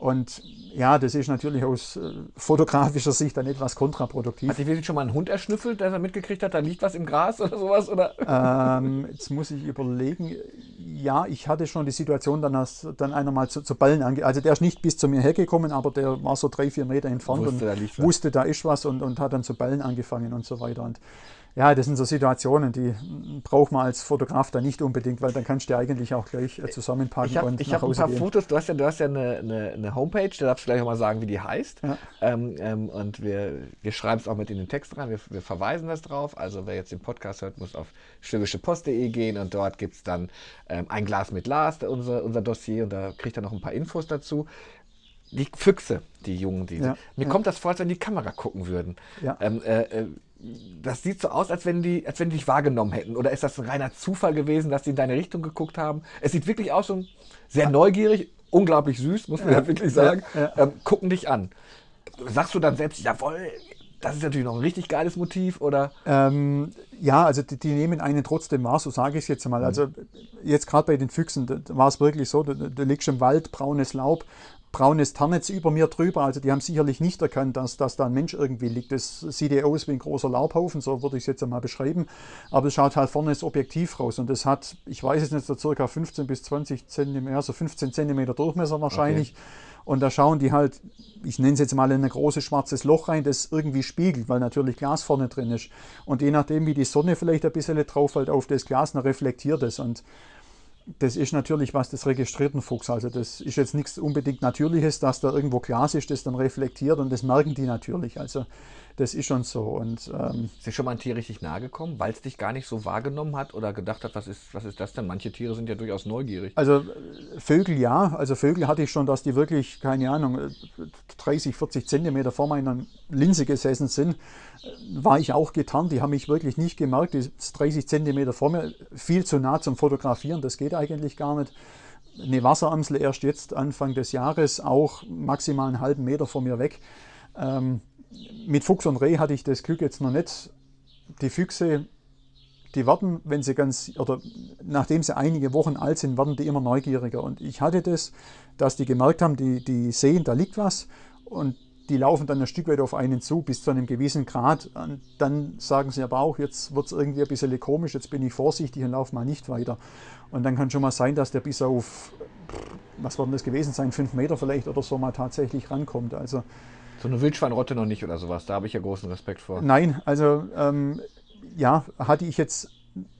und ja, das ist natürlich aus äh, fotografischer Sicht dann etwas kontraproduktiv. Hat dich schon mal ein Hund erschnüffelt, der er mitgekriegt hat, da liegt was im Gras oder sowas? Oder? Ähm, jetzt muss ich überlegen. Ja, ich hatte schon die Situation, dann, dass dann einer mal zu, zu Ballen ange... Also der ist nicht bis zu mir hergekommen, aber der war so drei, vier Meter entfernt wusste, und da wusste, da ist was und, und hat dann zu ballen angefangen und so weiter. Und ja, das sind so Situationen, die braucht man als Fotograf da nicht unbedingt, weil dann kannst du eigentlich auch gleich äh, zusammenpacken ich hab, und ich nach Hause Ich habe ein paar Fotos, du hast ja, du hast ja eine, eine, eine Homepage, da darfst du gleich auch mal sagen, wie die heißt. Ja. Ähm, ähm, und wir, wir schreiben es auch mit in den Text rein, wir, wir, verweisen das drauf. Also wer jetzt den Podcast hört, muss auf schwäbischepost.de gehen und dort gibt es dann ähm, ein Glas mit Lars, unser, unser Dossier, und da kriegt er noch ein paar Infos dazu die Füchse, die Jungen, die. Ja, mir ja. kommt das vor, als wenn die Kamera gucken würden. Ja. Ähm, äh, äh, das sieht so aus, als wenn, die, als wenn die dich wahrgenommen hätten. Oder ist das ein reiner Zufall gewesen, dass sie in deine Richtung geguckt haben? Es sieht wirklich aus, so sehr neugierig, unglaublich süß, muss man ja, ja wirklich sagen. Ja, ja. Ähm, gucken dich an. Sagst du dann selbst, jawohl, das ist natürlich noch ein richtig geiles Motiv, oder? Ähm, ja, also die, die, nehmen einen trotzdem wahr, so sage ich es jetzt mal. Mhm. Also jetzt gerade bei den Füchsen, da, war es wirklich so, du, du liegst im Wald, braunes Laub, braunes Tarnetz über mir drüber. Also die haben sicherlich nicht erkannt, dass, dass da ein Mensch irgendwie liegt. Das sieht ja aus wie ein großer Laubhaufen, so würde ich es jetzt einmal beschreiben. Aber es schaut halt vorne das Objektiv raus. Und das hat, ich weiß es nicht, so circa 15 bis 20 Zentimeter, also 15 Zentimeter Durchmesser wahrscheinlich. Okay. Und da schauen die halt, ich nenne es jetzt mal in ein großes schwarzes Loch rein, das irgendwie spiegelt, weil natürlich Glas vorne drin ist. Und je nachdem, wie die Sonne vielleicht ein bisschen drauf fällt auf das Glas, dann reflektiert es. Und das ist natürlich was des registrierten Fuchs. Also das ist jetzt nichts unbedingt Natürliches, dass da irgendwo Glas ist, das dann reflektiert und das merken die natürlich. Also das ist schon so. Und, ähm, ist dir schon mal ein Tier richtig nahe gekommen, weil es dich gar nicht so wahrgenommen hat oder gedacht hat, was ist, was ist das denn? Manche Tiere sind ja durchaus neugierig. Also Vögel ja. Also Vögel hatte ich schon, dass die wirklich, keine Ahnung, 30, 40 Zentimeter vor meiner Linse gesessen sind. War ich auch getarnt. Die haben mich wirklich nicht gemerkt. Die ist 30 Zentimeter vor mir. Viel zu nah zum Fotografieren. Das geht eigentlich gar nicht eine Wasseramsel erst jetzt Anfang des Jahres, auch maximal einen halben Meter von mir weg. Ähm, mit Fuchs und Reh hatte ich das Glück jetzt noch nicht. Die Füchse, die werden, wenn sie ganz, oder nachdem sie einige Wochen alt sind, werden die immer neugieriger. Und ich hatte das, dass die gemerkt haben, die, die sehen, da liegt was und die laufen dann ein Stück weit auf einen zu, bis zu einem gewissen Grad. Und dann sagen sie aber auch, jetzt wird es irgendwie ein bisschen komisch, jetzt bin ich vorsichtig und laufe mal nicht weiter. Und dann kann schon mal sein, dass der bis auf, was wird das gewesen sein, fünf Meter vielleicht oder so mal tatsächlich rankommt. Also so eine Wildschweinrotte noch nicht oder sowas, da habe ich ja großen Respekt vor. Nein, also ähm, ja, hatte ich jetzt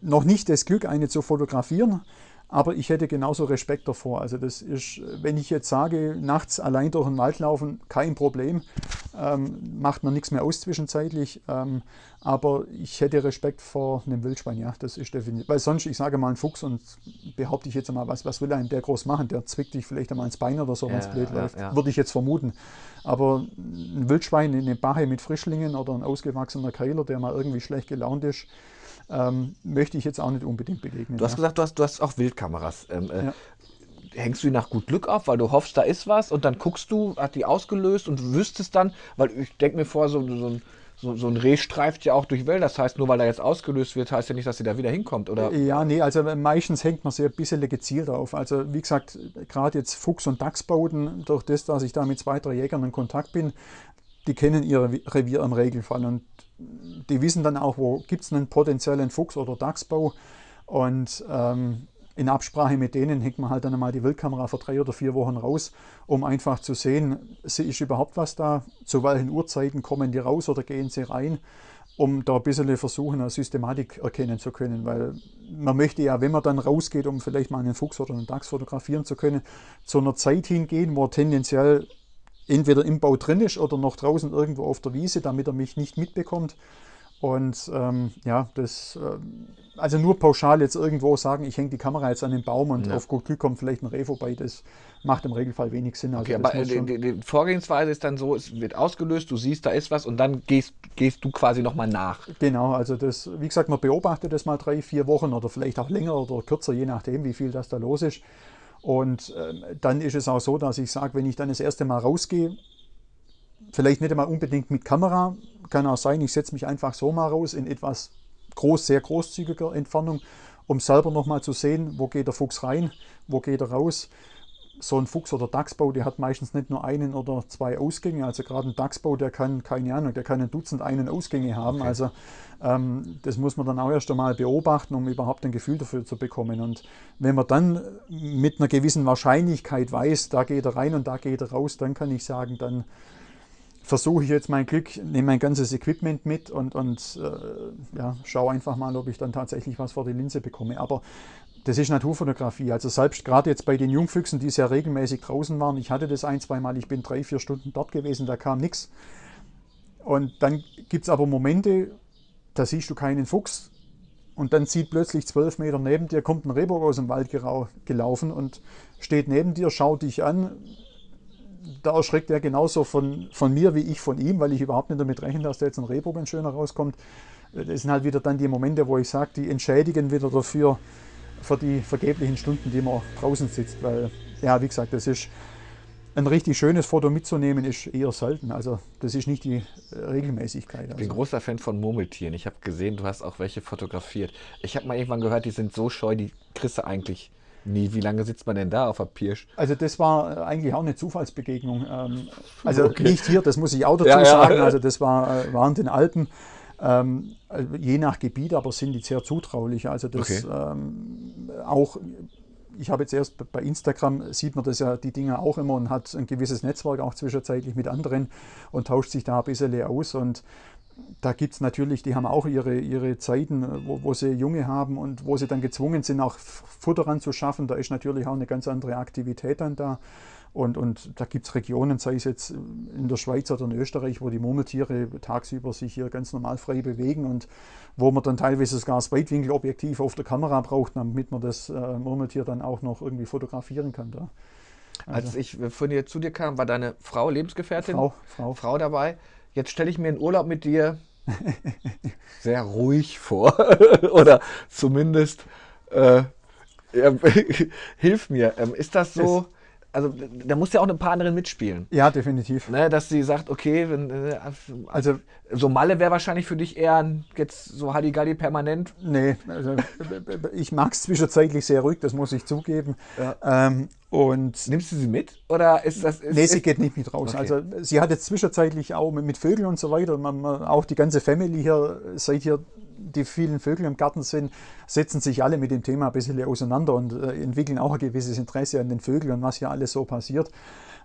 noch nicht das Glück, eine zu fotografieren. Aber ich hätte genauso Respekt davor. Also das ist, wenn ich jetzt sage, nachts allein durch den Wald laufen, kein Problem, ähm, macht mir nichts mehr aus zwischenzeitlich. Ähm, aber ich hätte Respekt vor einem Wildschwein, ja, das ist definitiv. Weil sonst, ich sage mal, ein Fuchs und behaupte ich jetzt einmal, was, was will ein der groß machen? Der zwickt dich vielleicht einmal ins Bein oder so, wenn es blöd ja, läuft. Ja. Würde ich jetzt vermuten. Aber ein Wildschwein in eine Bache mit Frischlingen oder ein ausgewachsener Keiler, der mal irgendwie schlecht gelaunt ist, ähm, möchte ich jetzt auch nicht unbedingt begegnen. Du hast ja. gesagt, du hast, du hast auch Wildkameras. Ähm, äh, ja. Hängst du die nach gut Glück auf, weil du hoffst, da ist was und dann guckst du, hat die ausgelöst und wüsstest dann, weil ich denke mir vor, so, so ein so, so, ein Reh streift ja auch durch Wälder. Das heißt, nur weil er jetzt ausgelöst wird, heißt ja nicht, dass sie da wieder hinkommt, oder? Ja, nee, also meistens hängt man sehr ein bisschen gezielt auf. Also wie gesagt, gerade jetzt Fuchs- und Dachsbauten, durch das, dass ich da mit zwei, drei Jägern in Kontakt bin, die kennen ihr Revier im Regelfall und die wissen dann auch, wo gibt es einen potenziellen Fuchs- oder Dachsbau. Und ähm, in Absprache mit denen hängt man halt dann einmal die Wildkamera für drei oder vier Wochen raus, um einfach zu sehen, ist überhaupt was da, zu welchen Uhrzeiten kommen die raus oder gehen sie rein, um da ein bisschen versuchen, eine Systematik erkennen zu können. Weil man möchte ja, wenn man dann rausgeht, um vielleicht mal einen Fuchs oder einen Dachs fotografieren zu können, zu einer Zeit hingehen, wo tendenziell entweder im Bau drin ist oder noch draußen irgendwo auf der Wiese, damit er mich nicht mitbekommt. Und ähm, ja, das, äh, also nur pauschal jetzt irgendwo sagen, ich hänge die Kamera jetzt an den Baum und ja. auf gut Glück kommt vielleicht ein Reh vorbei, das macht im Regelfall wenig Sinn. Also okay, aber die, die, die, Vorgehensweise ist dann so, es wird ausgelöst, du siehst, da ist was und dann gehst, gehst du quasi nochmal nach. Genau, also das, wie gesagt, man beobachtet das mal drei, vier Wochen oder vielleicht auch länger oder kürzer, je nachdem, wie viel das da los ist. Und äh, dann ist es auch so, dass ich sage, wenn ich dann das erste Mal rausgehe, vielleicht nicht einmal unbedingt mit Kamera, kann auch sein, ich setze mich einfach so mal raus in etwas groß, sehr großzügiger Entfernung, um selber nochmal zu sehen, wo geht der Fuchs rein, wo geht er raus so ein Fuchs- oder Dachsbau, der hat meistens nicht nur einen oder zwei Ausgänge. Also gerade ein Dachsbau, der kann, keine Ahnung, der kann ein Dutzend einen Ausgänge haben. Okay. Also ähm, das muss man dann auch erst einmal beobachten, um überhaupt ein Gefühl dafür zu bekommen. Und wenn man dann mit einer gewissen Wahrscheinlichkeit weiß, da geht er rein und da geht er raus, dann kann ich sagen, dann versuche ich jetzt mein Glück, nehme mein ganzes Equipment mit und, und äh, ja, schaue einfach mal, ob ich dann tatsächlich was vor die Linse bekomme. Aber das ist Naturfotografie. Also selbst gerade jetzt bei den Jungfüchsen, die sehr regelmäßig draußen waren, ich hatte das ein, zwei Mal, ich bin drei, vier Stunden dort gewesen, da kam nichts. Und dann gibt es aber Momente, da siehst du keinen Fuchs und dann sieht plötzlich zwölf Meter neben dir, kommt ein Rehbock aus dem Wald gelaufen und steht neben dir, schaut dich an. Da erschreckt er genauso von, von mir wie ich von ihm, weil ich überhaupt nicht damit rechne, dass da jetzt ein Rehbock ein schöner rauskommt. Das sind halt wieder dann die Momente, wo ich sage, die entschädigen wieder dafür, für die vergeblichen Stunden, die man draußen sitzt. Weil, ja, wie gesagt, das ist ein richtig schönes Foto mitzunehmen, ist eher selten. Also, das ist nicht die Regelmäßigkeit. Ich bin also. großer Fan von Murmeltieren. Ich habe gesehen, du hast auch welche fotografiert. Ich habe mal irgendwann gehört, die sind so scheu, die kriegst du eigentlich nie. Wie lange sitzt man denn da auf der Pirsch? Also das war eigentlich auch eine Zufallsbegegnung. Ähm, also okay. nicht hier, das muss ich auch dazu ja, sagen. Ja. Also das war, äh, waren den Alpen. Ähm, je nach Gebiet aber sind die sehr zutraulich. Also das okay. ähm, auch, ich habe jetzt erst bei Instagram, sieht man das ja, die Dinge auch immer und hat ein gewisses Netzwerk auch zwischenzeitlich mit anderen und tauscht sich da ein bisschen aus und da gibt es natürlich, die haben auch ihre, ihre Zeiten, wo, wo, sie Junge haben und wo sie dann gezwungen sind, auch Futter ranzuschaffen. Da ist natürlich auch eine ganz andere Aktivität dann da. Und, und da gibt es Regionen, sei es jetzt in der Schweiz oder in Österreich, wo die Murmeltiere tagsüber sich hier ganz normal frei bewegen und wo man dann teilweise sogar das Weitwinkelobjektiv auf der Kamera braucht, damit man das äh, Murmeltier dann auch noch irgendwie fotografieren kann. Da. Also Als ich von dir zu dir kam, war deine Frau, Lebensgefährtin, Frau, Frau. Frau dabei. Jetzt stelle ich mir einen Urlaub mit dir sehr ruhig vor. Oder zumindest äh, ja, hilf mir. Ähm, ist das so? Also da muss ja auch eine Partnerin mitspielen. Ja, definitiv. Ne, dass sie sagt, okay, wenn, äh, also so Malle wäre wahrscheinlich für dich eher jetzt so Halligalli permanent. Nee, also ich mag es zwischenzeitlich sehr ruhig, das muss ich zugeben. Ja. Ähm, und Nimmst du sie mit? Oder ist das. Ist, nee, sie geht nicht mit raus. Okay. Also sie hat jetzt zwischenzeitlich auch mit, mit Vögeln und so weiter, man, man, auch die ganze Family hier, seit hier die vielen Vögel im Garten sind, setzen sich alle mit dem Thema ein bisschen auseinander und äh, entwickeln auch ein gewisses Interesse an den Vögeln und was hier alles so passiert.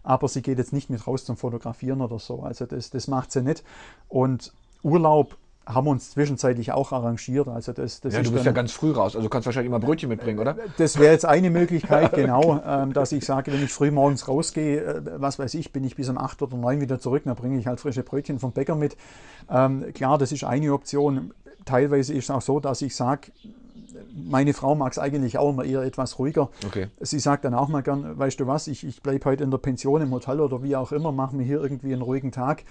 Aber sie geht jetzt nicht mit raus zum Fotografieren oder so. Also das, das macht sie nicht. Und Urlaub haben wir uns zwischenzeitlich auch arrangiert. Also das, das ja, du bist ja ganz früh raus, also du kannst wahrscheinlich immer Brötchen mitbringen, oder? Das wäre jetzt eine Möglichkeit, genau, ähm, dass ich sage, wenn ich früh morgens rausgehe, äh, was weiß ich, bin ich bis um 8 oder 9 wieder zurück, dann bringe ich halt frische Brötchen vom Bäcker mit. Ähm, klar, das ist eine Option. Teilweise ist es auch so, dass ich sage, meine Frau mag es eigentlich auch immer eher etwas ruhiger. Okay. Sie sagt dann auch mal gern, weißt du was, ich, ich bleibe heute in der Pension im Hotel oder wie auch immer, mach mir hier irgendwie einen ruhigen Tag.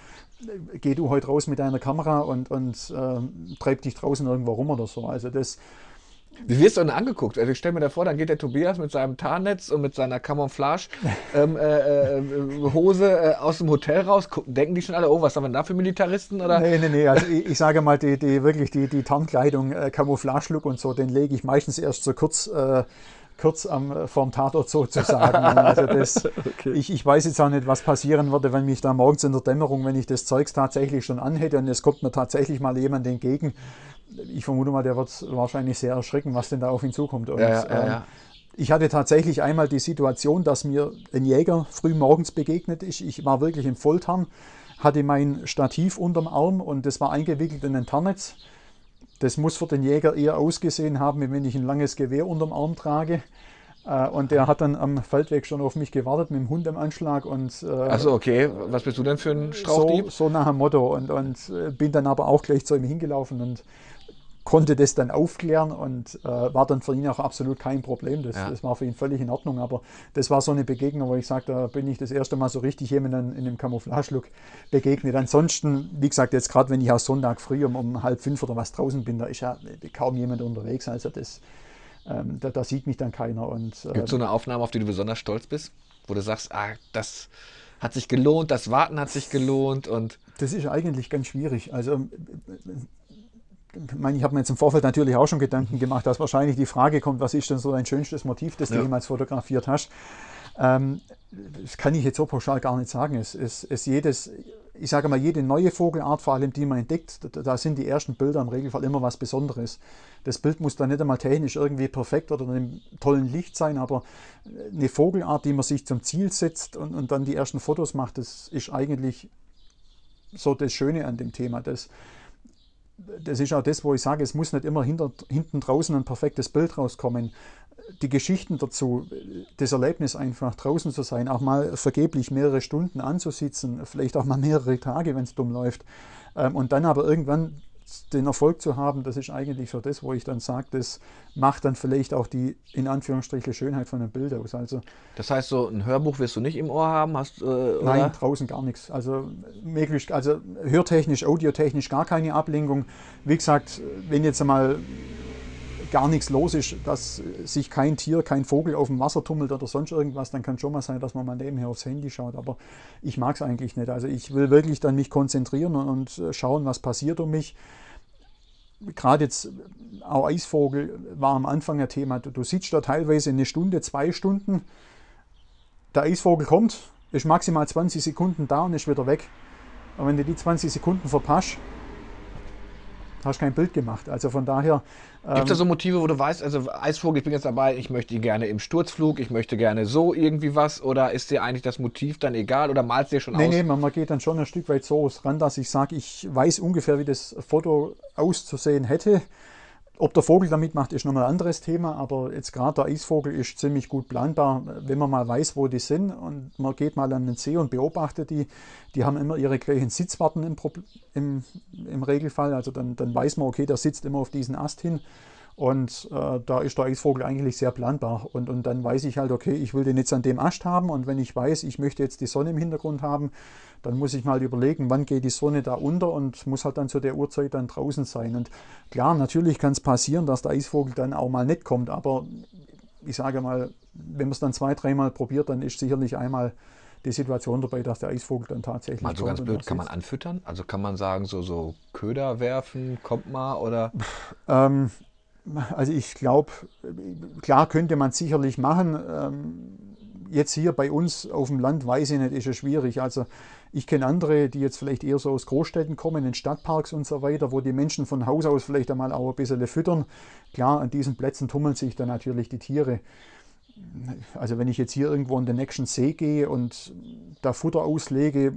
Geh du heute raus mit deiner Kamera und, und äh, treib dich draußen irgendwo rum oder so. Also das, wie wirst du denn angeguckt? Also ich stelle mir da vor, dann geht der Tobias mit seinem Tarnnetz und mit seiner Camouflage ähm, äh, äh, Hose äh, aus dem Hotel raus. Denken die schon alle, oh, was haben wir da für Militaristen? Oder? Nee, nee, nee. Also ich, ich sage mal, die, die wirklich die, die Tarnkleidung, äh, Camouflage-Look und so, den lege ich meistens erst so kurz äh, kurz am, vorm Tatort sozusagen. Also das, okay. ich, ich weiß jetzt auch nicht, was passieren würde, wenn mich da morgens in der Dämmerung, wenn ich das Zeugs tatsächlich schon anhätte und es kommt mir tatsächlich mal jemand entgegen, ich vermute mal, der wird wahrscheinlich sehr erschrecken, was denn da auf ihn zukommt. Und, ja, ja, ja, ähm, ich hatte tatsächlich einmal die Situation, dass mir ein Jäger früh morgens begegnet ist. Ich war wirklich im Volltarn, hatte mein Stativ unterm Arm und das war eingewickelt in ein Tarnnetz. Das muss für den Jäger eher ausgesehen haben, wie wenn ich ein langes Gewehr unterm Arm trage. Äh, und der hat dann am Feldweg schon auf mich gewartet mit dem Hund im Anschlag. Und, äh, Achso, okay. Was bist du denn für ein Strauchdieb? So, so nach dem Motto. Und, und äh, bin dann aber auch gleich zu ihm hingelaufen und konnte das dann aufklären und äh, war dann für ihn auch absolut kein Problem. Das, ja. das, war für ihn völlig in Ordnung. Aber das war so eine Begegnung, wo ich sage, da bin ich das erste Mal so richtig jemandem in einem Camouflage-Look begegnet. Ansonsten, wie gesagt, jetzt gerade wenn ich aus Sonntag früh um, um halb fünf oder was draußen bin, da ist ja kaum jemand unterwegs. Also das, ähm, da, da, sieht mich dann keiner. äh, Gibt es so eine Aufnahme, auf die du besonders stolz bist? Wo du sagst, ah, das hat sich gelohnt, das Warten hat sich gelohnt und. Das ist eigentlich ganz schwierig. Also meine, ich habe mir jetzt im Vorfeld natürlich auch schon Gedanken gemacht, dass wahrscheinlich die Frage kommt, was ist denn so dein schönstes Motiv, das ja. du jemals fotografiert hast. Ähm, das kann ich jetzt so pauschal gar nicht sagen. Es, es jedes, ich sage mal, jede neue Vogelart, vor allem die man entdeckt, da, da, sind die ersten Bilder im Regelfall immer was Besonderes. Das Bild muss dann nicht einmal technisch irgendwie perfekt oder in einem tollen Licht sein, aber eine Vogelart, die man sich zum Ziel setzt und, und dann die ersten Fotos macht, das ist eigentlich so das Schöne an dem Thema. Das, das ist auch das, wo ich sage, es muss nicht immer hinter, hinten draußen ein perfektes Bild rauskommen. Die Geschichten dazu, das Erlebnis einfach draußen zu sein, auch mal vergeblich mehrere Stunden anzusitzen, vielleicht auch mal mehrere Tage, wenn es dumm läuft. Ähm, und dann aber irgendwann den Erfolg zu haben, das ist eigentlich so das, wo ich dann sage, das macht dann vielleicht auch die in Anführungsstrichen Schönheit von einem Bild aus. Also, das heißt, so ein Hörbuch wirst du nicht im Ohr haben? Hast, äh, nein, draußen gar nichts. Also, möglichst, also hörtechnisch, audiotechnisch gar keine Ablenkung. Wie gesagt, wenn jetzt einmal gar nichts los ist, dass sich kein Tier, kein Vogel auf dem Wasser tummelt oder sonst irgendwas, dann kann schon mal sein, dass man mal nebenher aufs Handy schaut. Aber ich mag es eigentlich nicht. Also ich will wirklich dann mich konzentrieren und, und schauen, was passiert um mich. Gerade jetzt auch Eisvogel war am Anfang ein Thema. Du, du sitzt da teilweise eine Stunde, zwei Stunden. Der Eisvogel kommt, ist maximal 20 Sekunden da und ist wieder weg. Und wenn du die 20 Sekunden verpasst, hast kein Bild gemacht. Also von daher. Ähm, Gibt es da so Motive, wo du weißt, also Eisvogel, ich bin jetzt dabei, ich möchte gerne im Sturzflug, ich möchte gerne so irgendwie was oder ist dir eigentlich das Motiv dann egal oder malst du dir schon nee, aus? Nee, man, man geht dann schon ein Stück weit so ran, dass ich sage, ich weiß ungefähr, wie das Foto auszusehen hätte. Ob der Vogel damit macht, ist nochmal ein anderes Thema, aber jetzt gerade der Eisvogel ist ziemlich gut planbar, wenn man mal weiß, wo die sind und man geht mal an den See und beobachtet die. Die haben immer ihre gleichen Sitzwarten im, im, im Regelfall, also dann, dann weiß man, okay, der sitzt immer auf diesen Ast hin und äh, da ist der Eisvogel eigentlich sehr planbar. Und, und dann weiß ich halt, okay, ich will den jetzt an dem Ast haben. Und wenn ich weiß, ich möchte jetzt die Sonne im Hintergrund haben, dann muss ich mal überlegen, wann geht die Sonne da unter und muss halt dann zu der Uhrzeit dann draußen sein. Und klar, natürlich kann es passieren, dass der Eisvogel dann auch mal nicht kommt. Aber ich sage mal, wenn man es dann zwei, dreimal probiert, dann ist sicherlich einmal die Situation dabei, dass der Eisvogel dann tatsächlich. Mal so ganz blöd, kann man anfüttern? Also kann man sagen, so, so Köder werfen, kommt mal oder? Ähm, also ich glaube, klar könnte man sicherlich machen. Ähm, jetzt hier bei uns auf dem Land weiß ich nicht, ist es schwierig. Also ich kenne andere, die jetzt vielleicht eher so aus Großstädten kommen, in Stadtparks und so weiter, wo die Menschen von Haus aus vielleicht einmal auch ein bisschen füttern. Klar, an diesen Plätzen tummeln sich dann natürlich die Tiere. Also wenn ich jetzt hier irgendwo in den nächsten See gehe und da Futter auslege,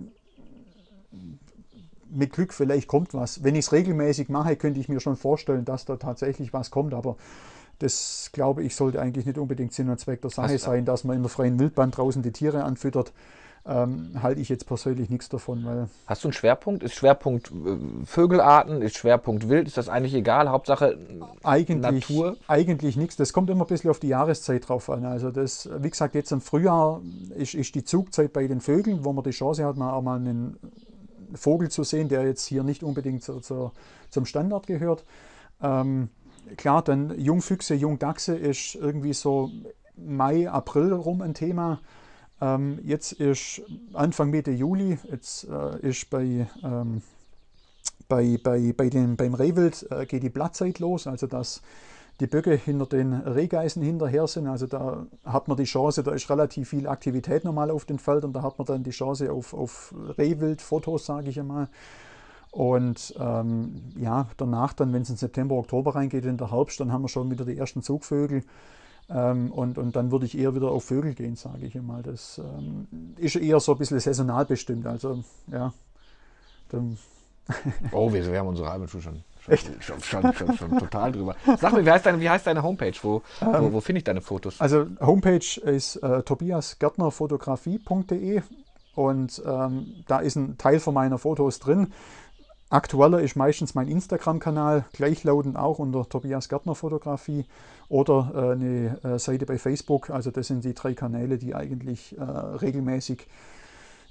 mit Glück vielleicht kommt was. Wenn ich es regelmäßig mache, könnte ich mir schon vorstellen, dass da tatsächlich was kommt, aber das glaube ich sollte eigentlich nicht unbedingt Sinn und Zweck der Sache sein, dass man in der freien Wildbahn draußen die Tiere anfüttert ähm, halte ich jetzt persönlich nichts davon. Weil Hast du einen Schwerpunkt? Ist Schwerpunkt äh, Vögelarten? Ist Schwerpunkt Wild? Ist das eigentlich egal? Hauptsache eigentlich, Natur? Eigentlich nichts. Das kommt immer ein bisschen auf die Jahreszeit drauf an. Also das, wie gesagt, jetzt im Frühjahr ist, ist die Zugzeit bei den Vögeln, wo man die Chance hat, mal auch mal einen Vogel zu sehen, der jetzt hier nicht unbedingt zu, zu, zum Standard gehört. Ähm, klar, dann Jungfüchse, Jungdachse ist irgendwie so Mai, April rum ein Thema. Ähm, jetzt ist Anfang Mitte Juli, jetzt äh, ist bei, ähm, bei, bei, bei den, beim Rehwild äh, geht die Blattzeit los, also dass die Böcke hinter den Rehgeißen hinterher sind. Also da hat man die Chance, da ist relativ viel Aktivität normal auf den Feldern, da hat man dann die Chance auf, auf Rehwild-Fotos, sage ich einmal. Und ähm, ja, danach dann, wenn es in September, Oktober reingeht, in der Herbst, dann haben wir schon wieder die ersten Zugvögel. Ähm, und, und dann würde ich eher wieder auf Vögel gehen, sage ich mal. Das ähm, ist eher so ein bisschen saisonal bestimmt. Also, ja. oh, wir, wir haben unsere halbe schon, schon, schon, schon, schon, schon, total drüber. Sag mir, wie heißt deine, wie heißt deine Homepage? Wo, wo, ähm, wo finde ich deine Fotos? Also, Homepage ist äh, tobiasgärtnerfotografie.de und ähm, da ist ein Teil von meiner Fotos drin. Aktueller ist meistens mein Instagram-Kanal, gleichlautend auch unter Tobias Gärtner Fotografie oder äh, eine äh, Seite bei Facebook. Also das sind die drei Kanäle, die eigentlich äh, regelmäßig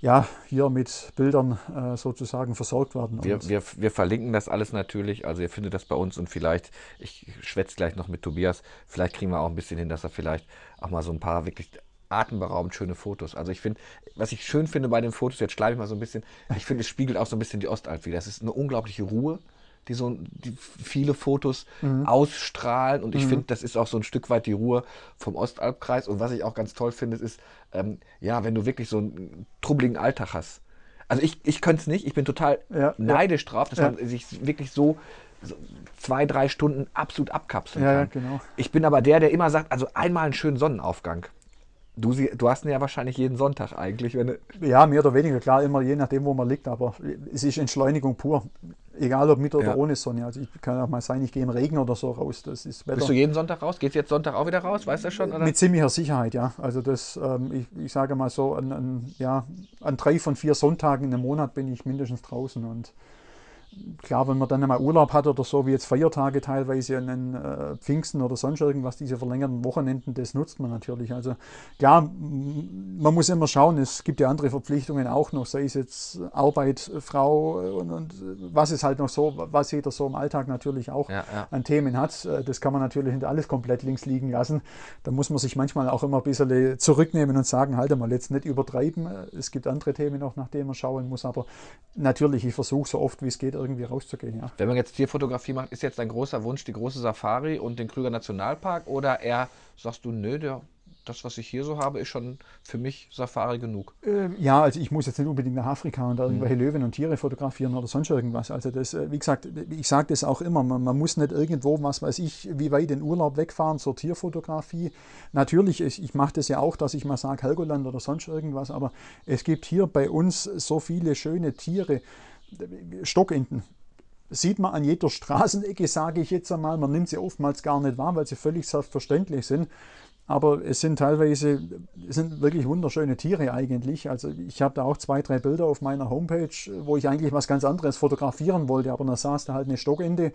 ja, hier mit Bildern äh, sozusagen versorgt werden. Wir, wir, wir, verlinken das alles natürlich, also ihr findet das bei uns und vielleicht, ich schwätze gleich noch mit Tobias, vielleicht kriegen wir auch ein bisschen hin, dass er vielleicht auch mal so ein paar wirklich atemberaubend schöne Fotos. Also ich finde, was ich schön finde bei den Fotos, jetzt schleife ich mal so ein bisschen, ich finde, es spiegelt auch so ein bisschen die Ostalb wieder. Das ist eine unglaubliche Ruhe, die so die viele Fotos mhm. ausstrahlen. Und ich mhm. finde, das ist auch so ein Stück weit die Ruhe vom Ostalbkreis. Und was ich auch ganz toll finde, ist, ähm, ja, wenn du wirklich so einen trubbeligen Alltag hast. Also ich, ich könnte es nicht, ich bin total ja, neidisch ja. drauf, dass ja. man sich wirklich so so zwei, drei Stunden absolut abkapseln kann. Ja, genau. Ich bin aber der, der immer sagt, also einmal einen schönen Sonnenaufgang. Du, du hast ihn ja wahrscheinlich jeden Sonntag eigentlich. Wenn ja, mehr oder weniger, klar, immer je nachdem, wo man liegt, aber es ist Entschleunigung pur. Egal ob mit oder ja. ohne Sonne. Also ich kann auch mal sein, ich gehe im Regen oder so raus. Das ist Wetter. Bist du jeden Sonntag raus? Geht es jetzt Sonntag auch wieder raus? Weißt du schon? Oder? Mit ziemlicher Sicherheit, ja. Also das, ähm, ich, ich, sage mal so, an, an, ja, an drei von vier Sonntagen im Monat bin ich mindestens draußen und klar, wenn man dann einmal Urlaub hat oder so, wie jetzt Feiertage teilweise an den äh, Pfingsten oder sonst irgendwas, diese verlängerten Wochenenden, das nutzt man natürlich. Also klar, man muss immer schauen, es gibt ja andere Verpflichtungen auch noch, sei es jetzt Arbeit, Frau und, und was ist halt noch so, was jeder so im Alltag natürlich auch ja, ja. an Themen hat. Äh, das kann man natürlich nicht alles komplett links liegen lassen. Da muss man sich manchmal auch immer ein bisschen zurücknehmen und sagen, halt mal, jetzt nicht übertreiben. Es gibt andere Themen noch, nach denen man schauen muss, aber natürlich, ich versuche so oft wie es geht, irgendwie rauszugehen. Ja. Wenn man jetzt Tierfotografie macht, ist jetzt dein großer Wunsch die große Safari und den Krüger Nationalpark oder eher sagst du, nö, der, das, was ich hier so habe, ist schon für mich Safari genug? Äh, ja, also ich muss jetzt nicht unbedingt nach Afrika und da irgendwelche mhm. Löwen und Tiere fotografieren oder sonst irgendwas. Also das, äh, wie gesagt, ich sage das auch immer, man, man, muss nicht irgendwo, was weiß ich, wie weit in Urlaub wegfahren zur Tierfotografie. Natürlich, ich, ich mache das ja auch, dass ich mal sage Helgoland oder sonst irgendwas, aber es gibt hier bei uns so viele schöne Tiere. Stockenten sieht man an jeder Straßenecke, sage ich jetzt einmal. Man nimmt sie oftmals gar nicht wahr, weil sie völlig selbstverständlich sind. Aber es sind teilweise, es sind wirklich wunderschöne Tiere eigentlich. Also ich habe da auch zwei, drei Bilder auf meiner Homepage, wo ich eigentlich was ganz anderes fotografieren wollte, aber da saß da halt eine Stockente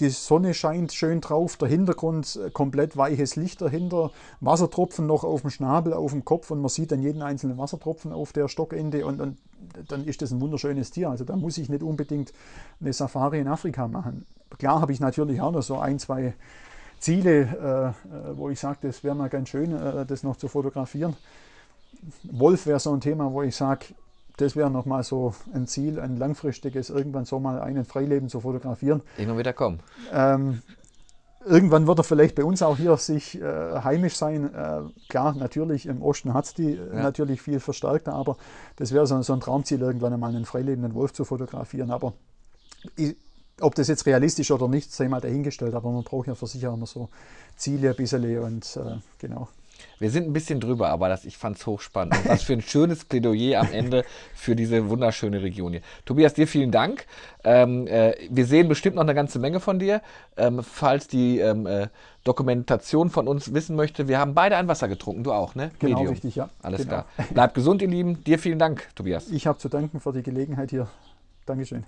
die Sonne scheint schön drauf, der Hintergrund äh, komplett weiches Licht dahinter, Wassertropfen noch auf dem Schnabel, auf dem Kopf und man sieht dann jeden einzelnen Wassertropfen auf der Stockende und, und dann ist das ein wunderschönes Tier. Also da muss ich nicht unbedingt eine Safari in Afrika machen. Klar habe ich natürlich auch noch so ein, zwei Ziele, äh, wo ich sage, das wäre mal ganz schön, äh, das noch zu fotografieren. Wolf wäre so ein Thema, wo ich sage, das wäre nochmal so ein Ziel, ein langfristiges, irgendwann so mal einen Freileben zu fotografieren. Irgendwann wieder kommen. Ähm, irgendwann wird er vielleicht bei uns auch hier sich äh, heimisch sein. Äh, klar, natürlich im Osten hat es die äh, ja. natürlich viel verstärkter, aber das wäre so, so, ein Traumziel, irgendwann einmal einen freilebenden Wolf zu fotografieren. Aber ich, ob das jetzt realistisch oder nicht, sei mal dahingestellt, aber man braucht ja für sich auch immer so Ziele ein bisschen und äh, genau. Wir sind ein bisschen drüber, aber das, ich fand es hochspannend. Und was für ein schönes Plädoyer am Ende für diese wunderschöne Region hier. Tobias, dir vielen Dank. Ähm, äh, wir sehen bestimmt noch eine ganze Menge von dir. Ähm, falls die ähm, äh, Dokumentation von uns wissen möchte, wir haben beide ein Wasser getrunken, du auch, ne? Genau, Medium. richtig, ja. Alles genau. klar. Bleib gesund, ihr Lieben. Dir vielen Dank, Tobias. Ich habe zu danken für die Gelegenheit hier. Dankeschön.